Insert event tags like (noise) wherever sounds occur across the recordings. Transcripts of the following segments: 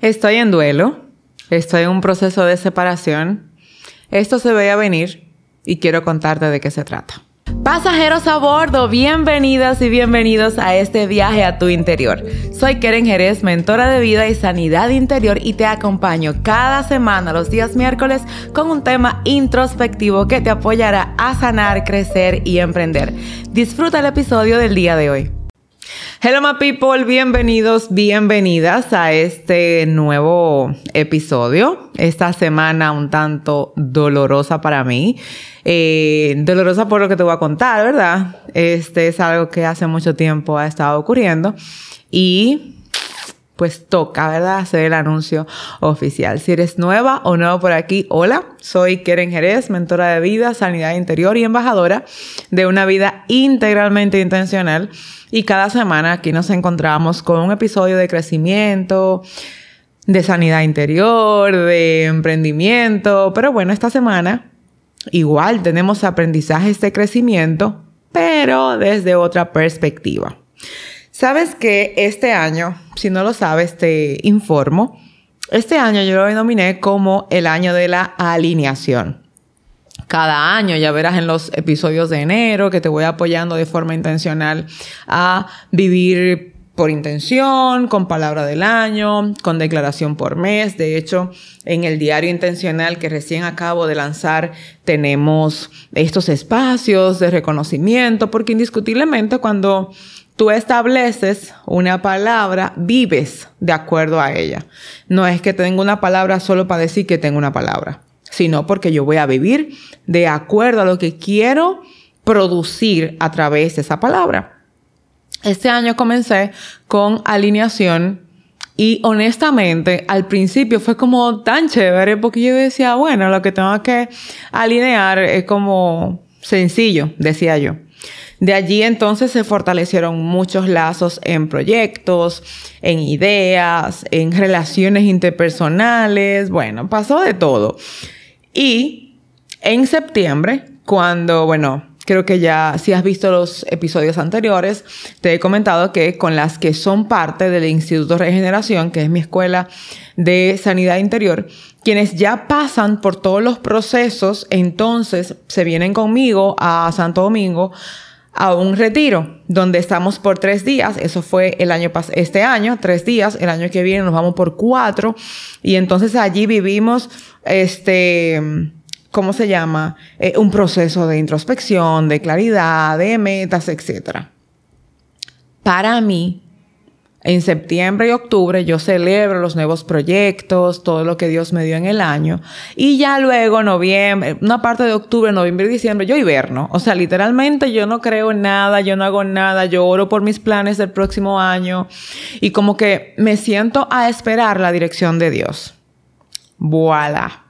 Estoy en duelo, estoy en un proceso de separación. Esto se veía venir y quiero contarte de qué se trata. Pasajeros a bordo, bienvenidas y bienvenidos a este viaje a tu interior. Soy Keren Jerez, mentora de vida y sanidad interior y te acompaño cada semana los días miércoles con un tema introspectivo que te apoyará a sanar, crecer y emprender. Disfruta el episodio del día de hoy. Hello my people, bienvenidos, bienvenidas a este nuevo episodio. Esta semana un tanto dolorosa para mí. Eh, dolorosa por lo que te voy a contar, ¿verdad? Este es algo que hace mucho tiempo ha estado ocurriendo y pues toca, ¿verdad? Hacer el anuncio oficial. Si eres nueva o nuevo por aquí, hola, soy Keren Jerez, mentora de vida, sanidad interior y embajadora de una vida integralmente intencional y cada semana aquí nos encontramos con un episodio de crecimiento, de sanidad interior, de emprendimiento. Pero bueno, esta semana igual tenemos aprendizajes de crecimiento, pero desde otra perspectiva. Sabes que este año, si no lo sabes, te informo. Este año yo lo denominé como el año de la alineación cada año. Ya verás en los episodios de enero que te voy apoyando de forma intencional a vivir por intención, con palabra del año, con declaración por mes. De hecho, en el diario intencional que recién acabo de lanzar, tenemos estos espacios de reconocimiento, porque indiscutiblemente cuando tú estableces una palabra, vives de acuerdo a ella. No es que tenga una palabra solo para decir que tengo una palabra sino porque yo voy a vivir de acuerdo a lo que quiero producir a través de esa palabra. Este año comencé con alineación y honestamente al principio fue como tan chévere porque yo decía, bueno, lo que tengo que alinear es como sencillo, decía yo. De allí entonces se fortalecieron muchos lazos en proyectos, en ideas, en relaciones interpersonales, bueno, pasó de todo. Y en septiembre, cuando, bueno, creo que ya si has visto los episodios anteriores, te he comentado que con las que son parte del Instituto Regeneración, que es mi escuela de sanidad interior, quienes ya pasan por todos los procesos, entonces se vienen conmigo a Santo Domingo a un retiro donde estamos por tres días. Eso fue el año este año, tres días. El año que viene nos vamos por cuatro. Y entonces allí vivimos este, ¿cómo se llama? Eh, un proceso de introspección, de claridad, de metas, etc. Para mí, en septiembre y octubre yo celebro los nuevos proyectos, todo lo que Dios me dio en el año. Y ya luego, noviembre, una parte de octubre, noviembre y diciembre, yo hiberno. O sea, literalmente yo no creo en nada, yo no hago nada, yo oro por mis planes del próximo año. Y como que me siento a esperar la dirección de Dios. Voilà.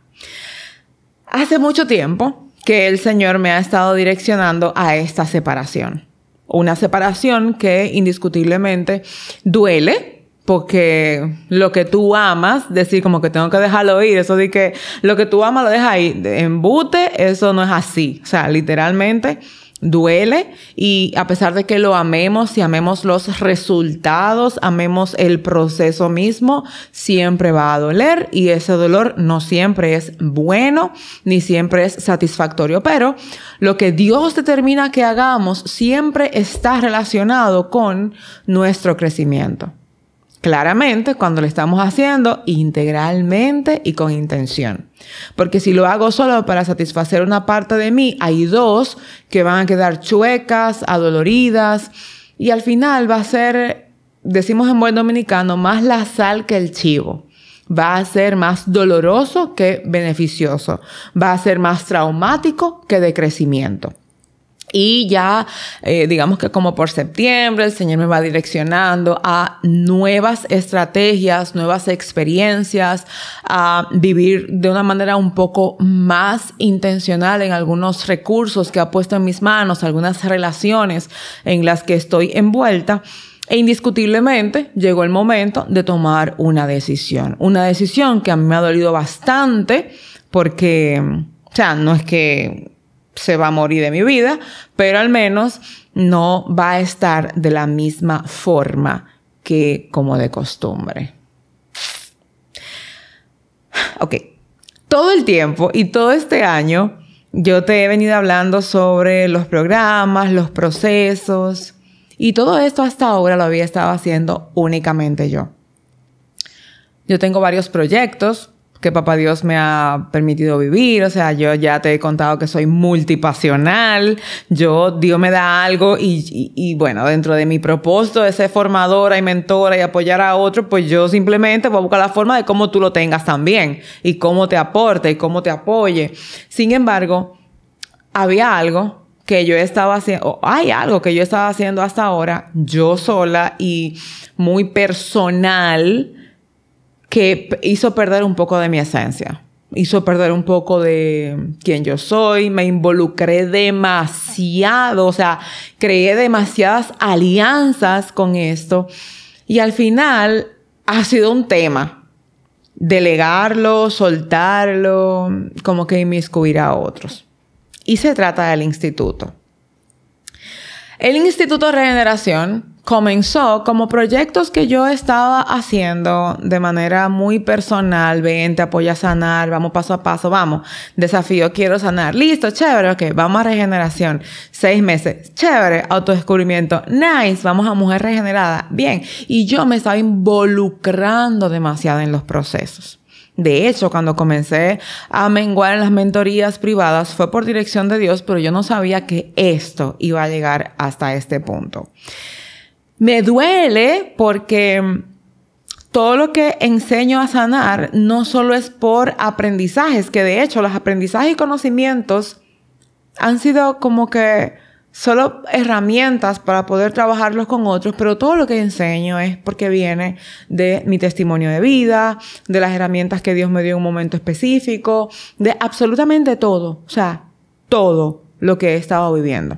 Hace mucho tiempo que el Señor me ha estado direccionando a esta separación. Una separación que indiscutiblemente duele, porque lo que tú amas, decir como que tengo que dejarlo ir, eso de que lo que tú amas lo dejas ahí, embute, eso no es así. O sea, literalmente duele y a pesar de que lo amemos y amemos los resultados, amemos el proceso mismo, siempre va a doler y ese dolor no siempre es bueno ni siempre es satisfactorio, pero lo que Dios determina que hagamos siempre está relacionado con nuestro crecimiento. Claramente cuando lo estamos haciendo integralmente y con intención. Porque si lo hago solo para satisfacer una parte de mí, hay dos que van a quedar chuecas, adoloridas y al final va a ser, decimos en buen dominicano, más la sal que el chivo. Va a ser más doloroso que beneficioso. Va a ser más traumático que de crecimiento. Y ya, eh, digamos que como por septiembre, el Señor me va direccionando a nuevas estrategias, nuevas experiencias, a vivir de una manera un poco más intencional en algunos recursos que ha puesto en mis manos, algunas relaciones en las que estoy envuelta. E indiscutiblemente llegó el momento de tomar una decisión. Una decisión que a mí me ha dolido bastante porque, o sea, no es que se va a morir de mi vida, pero al menos no va a estar de la misma forma que como de costumbre. ok, todo el tiempo y todo este año yo te he venido hablando sobre los programas, los procesos y todo esto hasta ahora lo había estado haciendo únicamente yo. Yo tengo varios proyectos que papá Dios me ha permitido vivir, o sea, yo ya te he contado que soy multipasional, yo, Dios me da algo y, y, bueno, dentro de mi propósito de ser formadora y mentora y apoyar a otros, pues yo simplemente voy a buscar la forma de cómo tú lo tengas también y cómo te aporte y cómo te apoye. Sin embargo, había algo que yo estaba haciendo, o hay algo que yo estaba haciendo hasta ahora, yo sola y muy personal, que hizo perder un poco de mi esencia. Hizo perder un poco de quién yo soy, me involucré demasiado, o sea, creé demasiadas alianzas con esto y al final ha sido un tema. Delegarlo, soltarlo, como que inmiscuir a otros. Y se trata del instituto. El Instituto de Regeneración comenzó como proyectos que yo estaba haciendo de manera muy personal. Ven, te apoya a sanar, vamos paso a paso, vamos. Desafío, quiero sanar. Listo, chévere, ok, vamos a regeneración. Seis meses, chévere, autodescubrimiento. Nice, vamos a mujer regenerada. Bien. Y yo me estaba involucrando demasiado en los procesos. De hecho, cuando comencé a menguar en las mentorías privadas fue por dirección de Dios, pero yo no sabía que esto iba a llegar hasta este punto. Me duele porque todo lo que enseño a sanar no solo es por aprendizajes, que de hecho los aprendizajes y conocimientos han sido como que solo herramientas para poder trabajarlos con otros, pero todo lo que enseño es porque viene de mi testimonio de vida, de las herramientas que Dios me dio en un momento específico, de absolutamente todo, o sea, todo lo que he estado viviendo.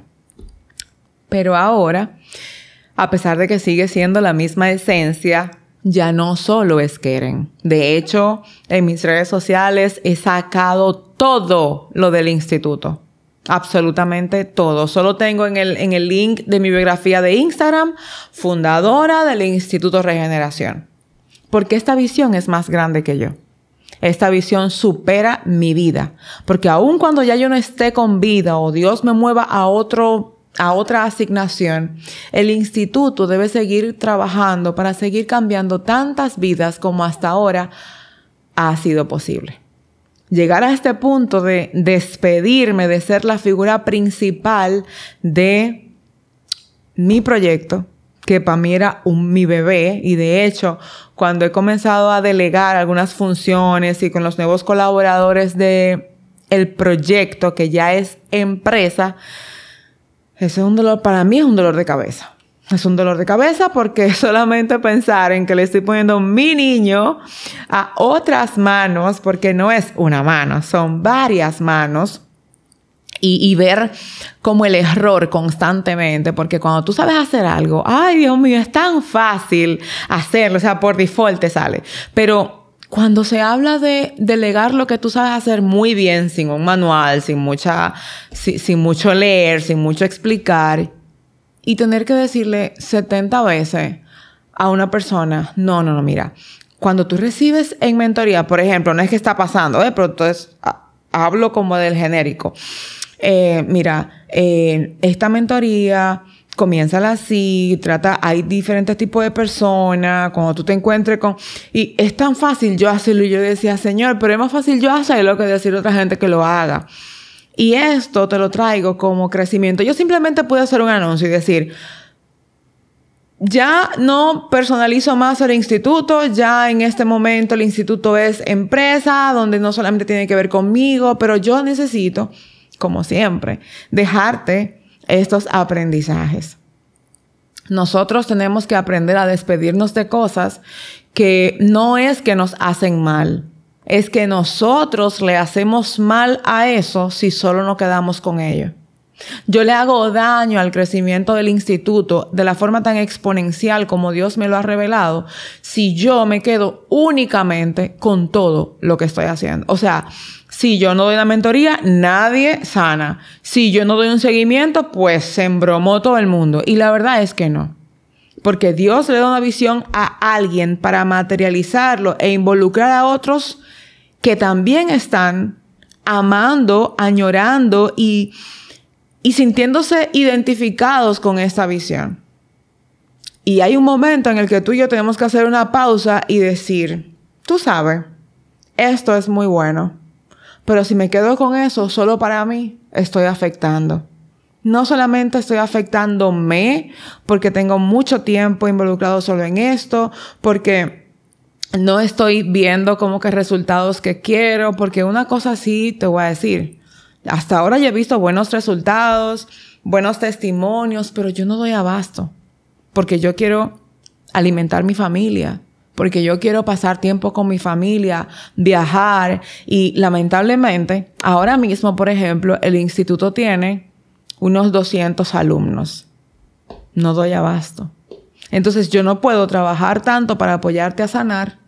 Pero ahora, a pesar de que sigue siendo la misma esencia, ya no solo es Keren. De hecho, en mis redes sociales he sacado todo lo del instituto. Absolutamente todo. Solo tengo en el, en el link de mi biografía de Instagram, fundadora del Instituto Regeneración. Porque esta visión es más grande que yo. Esta visión supera mi vida. Porque aun cuando ya yo no esté con vida o Dios me mueva a otro a otra asignación, el instituto debe seguir trabajando para seguir cambiando tantas vidas como hasta ahora ha sido posible. Llegar a este punto de despedirme de ser la figura principal de mi proyecto, que para mí era un, mi bebé, y de hecho, cuando he comenzado a delegar algunas funciones y con los nuevos colaboradores de el proyecto, que ya es empresa, es un dolor, para mí es un dolor de cabeza. Es un dolor de cabeza porque (laughs) solamente pensar en que le estoy poniendo mi niño a otras manos, porque no es una mano, son varias manos. Y, ver como el error constantemente, porque cuando tú sabes hacer algo, ay Dios mío, es tan fácil hacerlo, o sea, por default te sale. Pero cuando se habla de delegar lo que tú sabes hacer muy bien, sin un manual, sin mucha, sin mucho leer, sin mucho explicar, y tener que decirle 70 veces a una persona, no, no, no, mira, cuando tú recibes en mentoría, por ejemplo, no es que está pasando, ¿eh? pero entonces hablo como del genérico. Eh, mira, eh, esta mentoría comienza así, trata, hay diferentes tipos de personas, cuando tú te encuentres con... Y es tan fácil yo hacerlo y yo decía, Señor, pero es más fácil yo hacerlo que decir a otra gente que lo haga. Y esto te lo traigo como crecimiento. Yo simplemente puedo hacer un anuncio y decir, ya no personalizo más el instituto, ya en este momento el instituto es empresa, donde no solamente tiene que ver conmigo, pero yo necesito, como siempre, dejarte estos aprendizajes. Nosotros tenemos que aprender a despedirnos de cosas que no es que nos hacen mal, es que nosotros le hacemos mal a eso si solo nos quedamos con ello. Yo le hago daño al crecimiento del instituto de la forma tan exponencial como Dios me lo ha revelado si yo me quedo únicamente con todo lo que estoy haciendo. O sea, si yo no doy la mentoría, nadie sana. Si yo no doy un seguimiento, pues se embromó todo el mundo. Y la verdad es que no. Porque Dios le da una visión a alguien para materializarlo e involucrar a otros que también están amando, añorando y, y sintiéndose identificados con esta visión. Y hay un momento en el que tú y yo tenemos que hacer una pausa y decir, tú sabes, esto es muy bueno, pero si me quedo con eso solo para mí, estoy afectando. No solamente estoy afectándome porque tengo mucho tiempo involucrado solo en esto, porque no estoy viendo como que resultados que quiero, porque una cosa sí te voy a decir. Hasta ahora yo he visto buenos resultados, buenos testimonios, pero yo no doy abasto, porque yo quiero alimentar mi familia, porque yo quiero pasar tiempo con mi familia, viajar y lamentablemente, ahora mismo, por ejemplo, el instituto tiene unos 200 alumnos. No doy abasto. Entonces yo no puedo trabajar tanto para apoyarte a sanar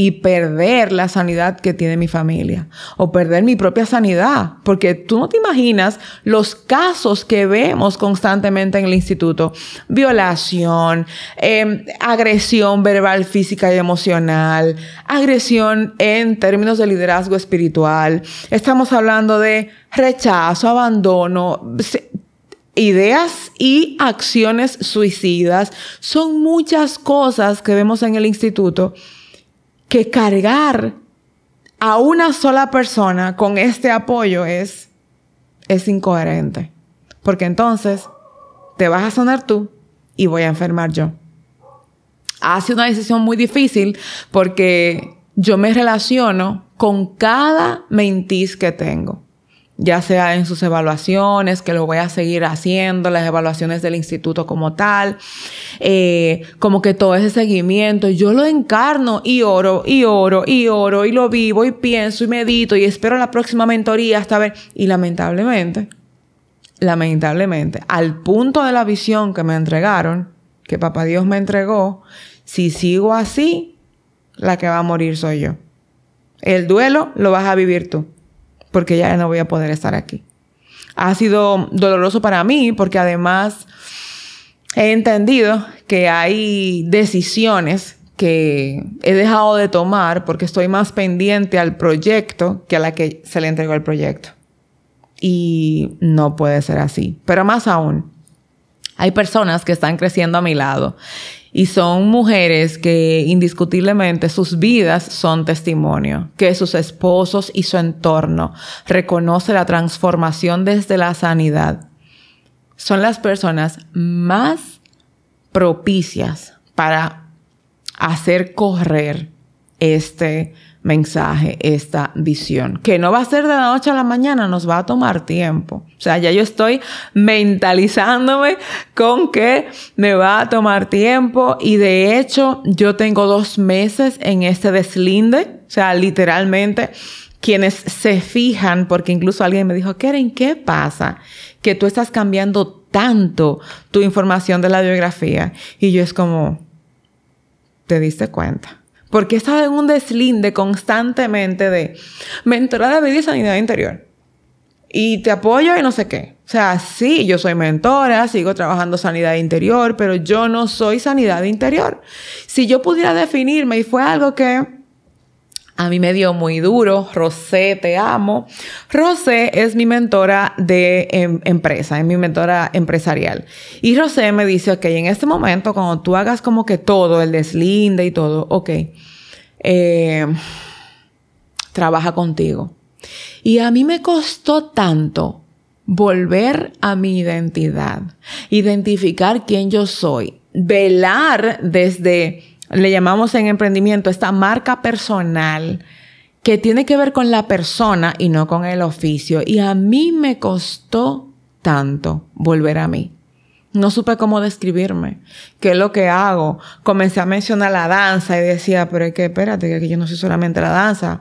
y perder la sanidad que tiene mi familia o perder mi propia sanidad, porque tú no te imaginas los casos que vemos constantemente en el instituto, violación, em, agresión verbal, física y emocional, agresión en términos de liderazgo espiritual, estamos hablando de rechazo, abandono, ideas y acciones suicidas, son muchas cosas que vemos en el instituto que cargar a una sola persona con este apoyo es, es incoherente. Porque entonces te vas a sonar tú y voy a enfermar yo. Hace una decisión muy difícil porque yo me relaciono con cada mentis que tengo ya sea en sus evaluaciones, que lo voy a seguir haciendo, las evaluaciones del instituto como tal, eh, como que todo ese seguimiento, yo lo encarno y oro, y oro, y oro, y lo vivo, y pienso, y medito, y espero la próxima mentoría hasta ver, y lamentablemente, lamentablemente, al punto de la visión que me entregaron, que papá Dios me entregó, si sigo así, la que va a morir soy yo. El duelo lo vas a vivir tú porque ya no voy a poder estar aquí. Ha sido doloroso para mí porque además he entendido que hay decisiones que he dejado de tomar porque estoy más pendiente al proyecto que a la que se le entregó el proyecto. Y no puede ser así. Pero más aún, hay personas que están creciendo a mi lado y son mujeres que indiscutiblemente sus vidas son testimonio, que sus esposos y su entorno reconoce la transformación desde la sanidad. Son las personas más propicias para hacer correr este mensaje, esta visión, que no va a ser de la noche a la mañana, nos va a tomar tiempo. O sea, ya yo estoy mentalizándome con que me va a tomar tiempo y de hecho yo tengo dos meses en este deslinde, o sea, literalmente quienes se fijan, porque incluso alguien me dijo, Karen, ¿qué pasa? Que tú estás cambiando tanto tu información de la biografía. Y yo es como, ¿te diste cuenta? Porque estaba en un deslinde constantemente de mentora de vida y sanidad interior. Y te apoyo y no sé qué. O sea, sí, yo soy mentora, sigo trabajando sanidad interior, pero yo no soy sanidad interior. Si yo pudiera definirme, y fue algo que a mí me dio muy duro, Rosé, te amo. Rosé es mi mentora de em, empresa, es mi mentora empresarial. Y Rosé me dice, ok, en este momento, cuando tú hagas como que todo, el deslinde y todo, ok, eh, trabaja contigo. Y a mí me costó tanto volver a mi identidad, identificar quién yo soy, velar desde, le llamamos en emprendimiento, esta marca personal que tiene que ver con la persona y no con el oficio. Y a mí me costó tanto volver a mí. No supe cómo describirme, qué es lo que hago. Comencé a mencionar la danza y decía, pero es que espérate, que yo no soy solamente la danza.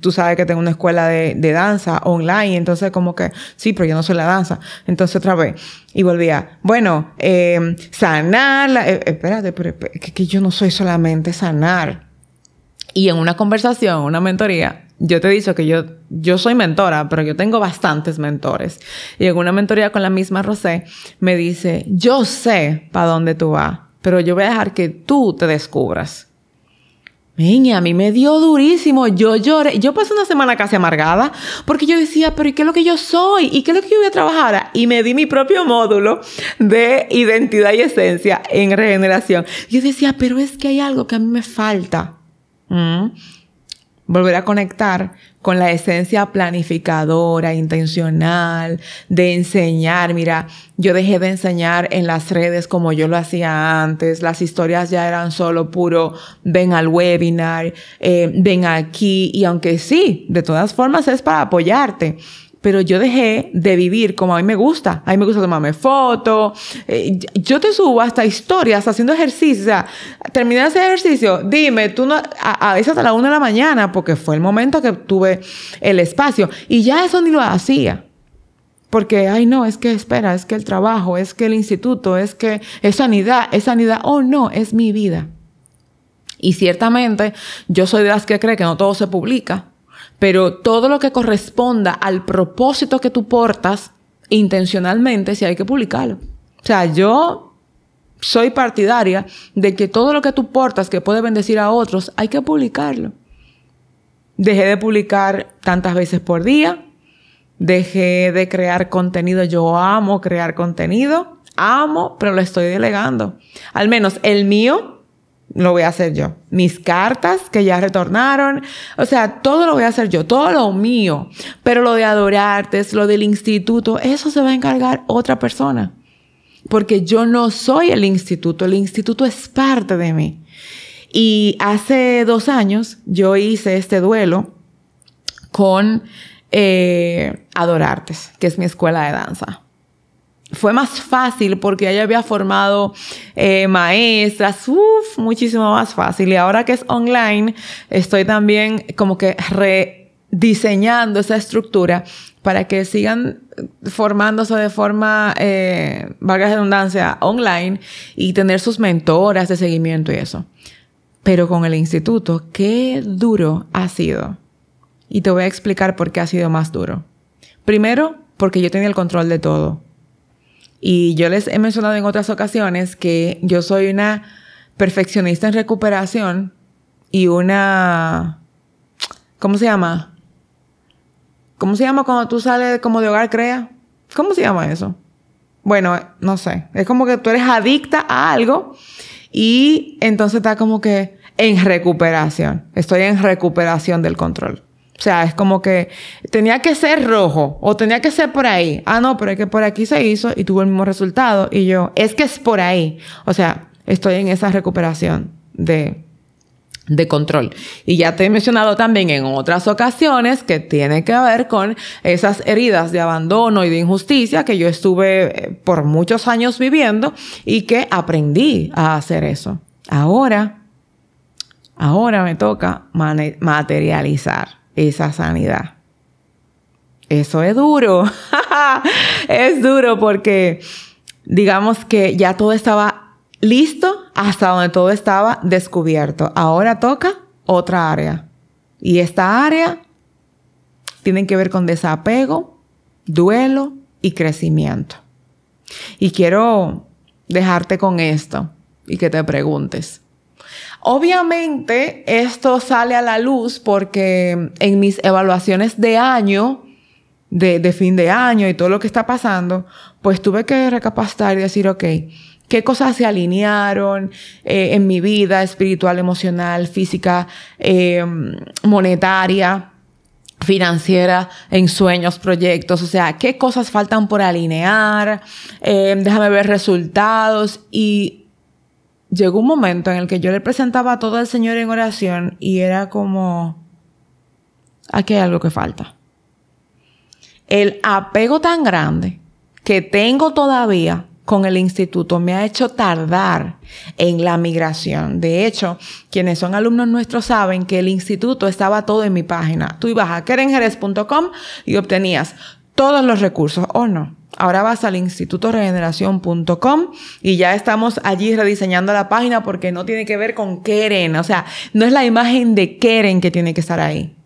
Tú sabes que tengo una escuela de, danza online, entonces como que, sí, pero yo no soy la danza. Entonces otra vez, y volvía, bueno, eh, sanar, eh, espérate, pero es que yo no soy solamente sanar. Y en una conversación, una mentoría, yo te he dicho que yo, yo soy mentora, pero yo tengo bastantes mentores. Y en una mentoría con la misma Rosé, me dice, yo sé para dónde tú vas, pero yo voy a dejar que tú te descubras. y a mí me dio durísimo. Yo lloré. Yo pasé una semana casi amargada porque yo decía, pero ¿y qué es lo que yo soy? ¿Y qué es lo que yo voy a trabajar? Y me di mi propio módulo de identidad y esencia en regeneración. Yo decía, pero es que hay algo que a mí me falta. ¿Mm? Volver a conectar con la esencia planificadora, intencional, de enseñar. Mira, yo dejé de enseñar en las redes como yo lo hacía antes. Las historias ya eran solo puro, ven al webinar, eh, ven aquí. Y aunque sí, de todas formas es para apoyarte pero yo dejé de vivir como a mí me gusta. A mí me gusta tomarme fotos. Eh, yo te subo hasta historias haciendo ejercicio. Terminé ese ejercicio. Dime, tú no, a, veces a la una de la mañana, porque fue el momento que tuve el espacio. Y ya eso ni lo hacía. Porque, ay, no, es que espera, es que el trabajo, es que el instituto, es que es sanidad, es sanidad. Oh, no, es mi vida. Y ciertamente yo soy de las que cree que no todo se publica pero todo lo que corresponda al propósito que tú portas intencionalmente, sí hay que publicarlo. O sea, yo soy partidaria de que todo lo que tú portas que puede bendecir a otros, hay que publicarlo. Dejé de publicar tantas veces por día. Dejé de crear contenido. Yo amo crear contenido. Amo, pero lo estoy delegando. Al menos el mío lo voy a hacer yo. Mis cartas que ya retornaron, o sea, todo lo voy a hacer yo, todo lo mío. Pero lo de adorarte, lo del instituto, eso se va a encargar otra persona. Porque yo no soy el instituto, el instituto es parte de mí. Y hace dos años yo hice este duelo con eh, Adorartes, que es mi escuela de danza fue más fácil porque ella había formado eh, maestras, uff, muchísimo más fácil. Y ahora que es online, estoy también como que rediseñando esa estructura para que sigan formándose de forma, eh, valga la redundancia, online y tener sus mentoras de seguimiento y eso. Pero con el instituto, qué duro ha sido. Y te voy a explicar por qué ha sido más duro. Primero, porque yo tenía el control de todo y yo les he mencionado en otras ocasiones que yo soy una perfeccionista en recuperación y una... ¿Cómo se llama? ¿Cómo se llama cuando tú sales como de hogar crea? ¿Cómo se llama eso? Bueno, no sé. Es como que tú eres adicta a algo y entonces está como que en recuperación. Estoy en recuperación del control. O sea, es como que tenía que ser rojo o tenía que ser por ahí. Ah, no, pero es que por aquí se hizo y tuvo el mismo resultado. Y yo, es que es por ahí. O sea, estoy en esa recuperación de, de control. Y ya te he mencionado también en otras ocasiones que tiene que ver con esas heridas de abandono y de injusticia que yo estuve eh, por muchos años viviendo y que aprendí a hacer eso. Ahora, ahora me toca materializar esa sanidad. Eso es duro. (laughs) es duro porque digamos que ya todo estaba listo hasta donde todo estaba descubierto. Ahora toca otra área. Y esta área tiene que ver con desapego, duelo y crecimiento. Y quiero dejarte con esto y que te preguntes, Obviamente esto sale a la luz porque en mis evaluaciones de año, de, fin de año y todo lo que está pasando, pues tuve que recapacitar y decir, ok, qué cosas se alinearon eh, en mi vida espiritual, emocional, física, eh, monetaria, financiera, en sueños, proyectos, o sea, qué cosas faltan por alinear, eh, déjame ver resultados y llegó un momento en el que yo le presentaba todo al Señor en oración y era como, aquí hay algo que falta. El apego tan grande que tengo todavía con el instituto me ha hecho tardar en la migración. De hecho, quienes son alumnos nuestros saben que el instituto estaba todo en mi página. Tú ibas a kerenjerez.com y obtenías todos los recursos, ¿o no? Ahora vas al institutoregeneración.com y ya estamos allí rediseñando la página porque no tiene que ver con Keren. O sea, no es la imagen de Keren que tiene que estar ahí.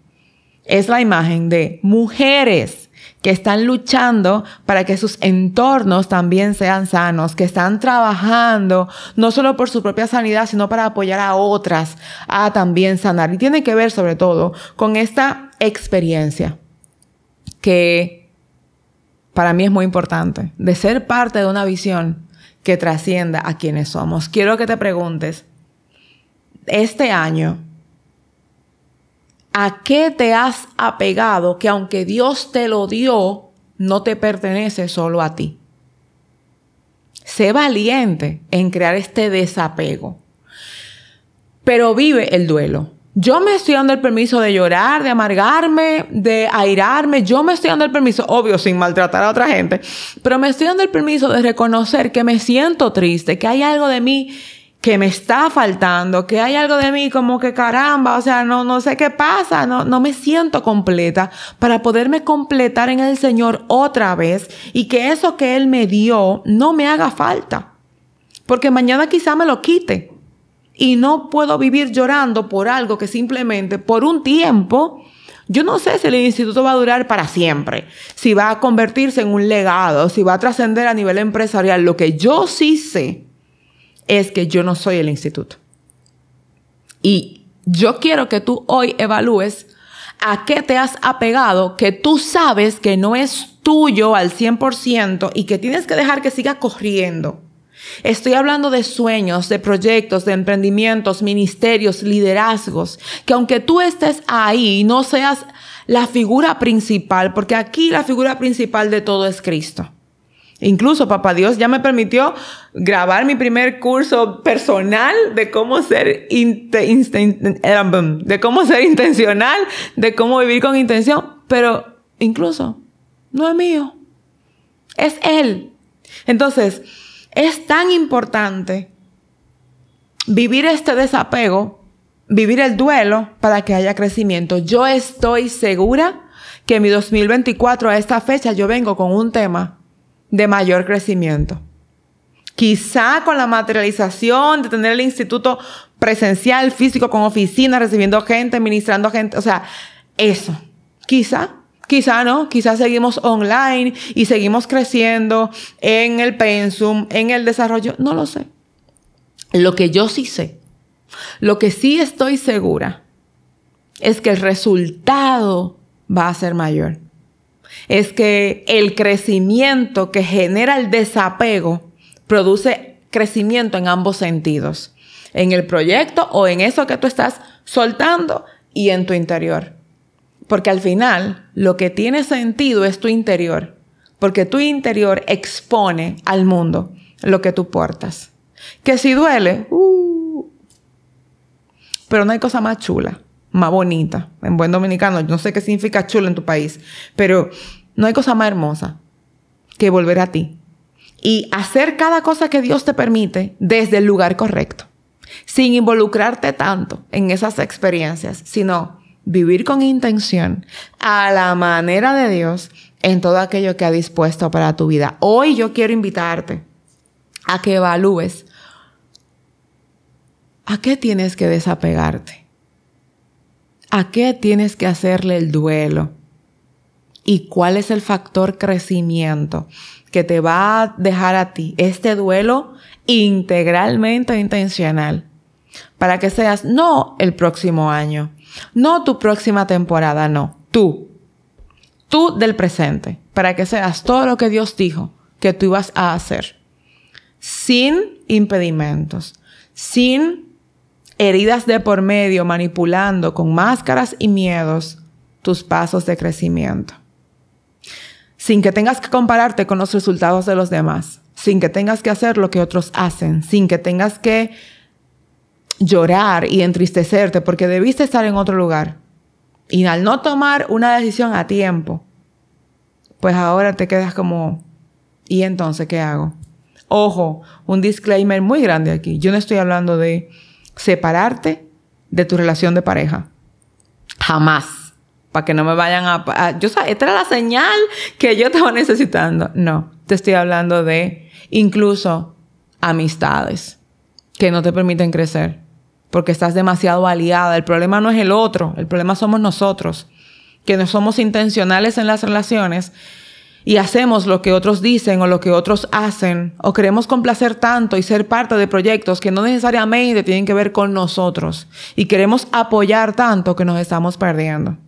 Es la imagen de mujeres que están luchando para que sus entornos también sean sanos, que están trabajando no solo por su propia sanidad, sino para apoyar a otras a también sanar. Y tiene que ver sobre todo con esta experiencia que para mí es muy importante, de ser parte de una visión que trascienda a quienes somos. Quiero que te preguntes, este año, ¿a qué te has apegado que aunque Dios te lo dio, no te pertenece solo a ti? Sé valiente en crear este desapego, pero vive el duelo. Yo me estoy dando el permiso de llorar, de amargarme, de airarme. Yo me estoy dando el permiso, obvio, sin maltratar a otra gente, pero me estoy dando el permiso de reconocer que me siento triste, que hay algo de mí que me está faltando, que hay algo de mí como que caramba, o sea, no, no sé qué pasa, no, no me siento completa para poderme completar en el Señor otra vez y que eso que Él me dio no me haga falta. Porque mañana quizá me lo quite y no puedo vivir llorando por algo que simplemente por un tiempo yo no sé si el instituto va a durar para siempre, si va a convertirse en un legado, si va a trascender a nivel empresarial. Lo que yo sí sé es que yo no soy el instituto. Y yo quiero que tú hoy evalúes a qué te has apegado que tú sabes que no es tuyo al 100% y que tienes que dejar que siga corriendo. Estoy hablando de sueños, de proyectos, de emprendimientos, ministerios, liderazgos, que aunque tú estés ahí, no seas la figura principal, porque aquí la figura principal de todo es Cristo. Incluso Papá Dios ya me permitió grabar mi primer curso personal de cómo ser de cómo ser intencional, de cómo vivir con intención, pero incluso no es mío. Es él. Entonces, es tan importante vivir este desapego, vivir el duelo para que haya crecimiento. Yo estoy segura que en mi 2024 a esta fecha yo vengo con un tema de mayor crecimiento. Quizá con la materialización de tener el instituto presencial, físico, con oficina, recibiendo gente, ministrando gente, o sea, eso. Quizá, quizá no, quizá seguimos online y seguimos creciendo en el pensum, en el desarrollo, no lo sé. Lo que yo sí sé, lo que sí estoy segura, es que el resultado va a ser mayor es que el crecimiento que genera el desapego produce crecimiento en ambos sentidos, en el proyecto o en eso que tú estás soltando y en tu interior. Porque al final lo que tiene sentido es tu interior, porque tu interior expone al mundo lo que tú portas. Que si duele, uh, pero no hay cosa más chula más bonita. En buen dominicano, no sé qué significa chulo en tu país, pero no hay cosa más hermosa que volver a ti y hacer cada cosa que Dios te permite desde el lugar correcto, sin involucrarte tanto en esas experiencias, sino vivir con intención a la manera de Dios en todo aquello que ha dispuesto para tu vida. Hoy yo quiero invitarte a que evalúes a qué tienes que desapegarte ¿A qué tienes que hacerle el duelo? ¿Y cuál es el factor crecimiento que te va a dejar a ti este duelo integralmente intencional? Para que seas no el próximo año, no tu próxima temporada, no, tú. Tú del presente, para que seas todo lo que Dios dijo que tú ibas a hacer. Sin impedimentos, sin heridas de por medio, manipulando con máscaras y miedos tus pasos de crecimiento. Sin que tengas que compararte con los resultados de los demás, sin que tengas que hacer lo que otros hacen, sin que tengas que llorar y entristecerte porque debiste estar en otro lugar. Y al no tomar una decisión a tiempo, pues ahora te quedas como, ¿y entonces qué hago? Ojo, un disclaimer muy grande aquí. Yo no estoy hablando de separarte de tu relación de pareja. Jamás. Para que no me vayan a, Yo sé, esta era la señal que yo estaba necesitando. No, te estoy hablando de incluso amistades que no te permiten crecer porque estás demasiado aliada. El problema no es el otro, el problema somos nosotros. que no somos intencionales en las relaciones y hacemos lo que otros dicen o lo que otros hacen, o queremos complacer tanto y ser parte de proyectos que no necesariamente tienen que ver con nosotros, y queremos apoyar tanto que nos estamos perdiendo.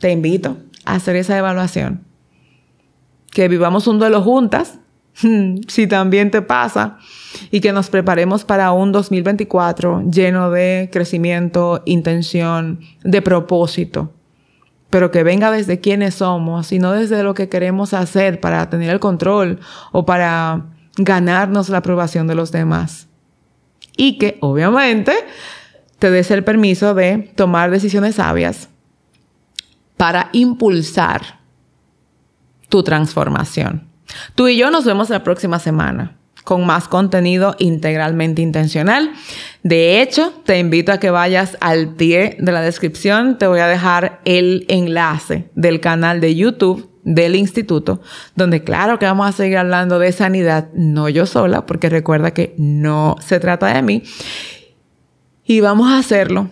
Te invito a hacer esa evaluación. Que vivamos un duelo juntas, (laughs) si también te pasa, y que nos preparemos para un 2024 lleno de crecimiento, intención, de propósito pero que venga desde quienes somos y no desde lo que queremos hacer para tener el control o para ganarnos la aprobación de los demás. Y que obviamente te des el permiso de tomar decisiones sabias para impulsar tu transformación. Tú y yo nos vemos la próxima semana con más contenido integralmente intencional. De hecho, te invito a que vayas al pie de la descripción. Te voy a dejar el enlace del canal de YouTube del instituto, donde claro que vamos a seguir hablando de sanidad, no yo sola, porque recuerda que no se trata de mí. Y vamos a hacerlo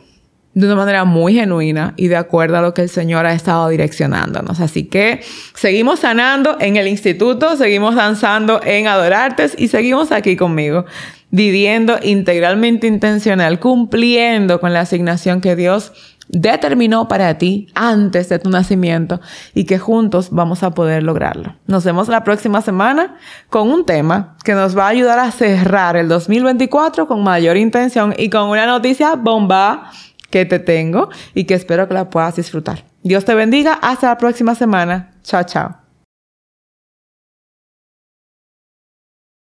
de una manera muy genuina y de acuerdo a lo que el Señor ha estado direccionándonos. Así que seguimos sanando en el instituto, seguimos danzando en Adorartes y seguimos aquí conmigo, viviendo integralmente intencional, cumpliendo con la asignación que Dios determinó para ti antes de tu nacimiento y que juntos vamos a poder lograrlo. Nos vemos la próxima semana con un tema que nos va a ayudar a cerrar el 2024 con mayor intención y con una noticia bomba que te tengo y que espero que la puedas disfrutar. Dios te bendiga. Hasta la próxima semana. Chao, chao.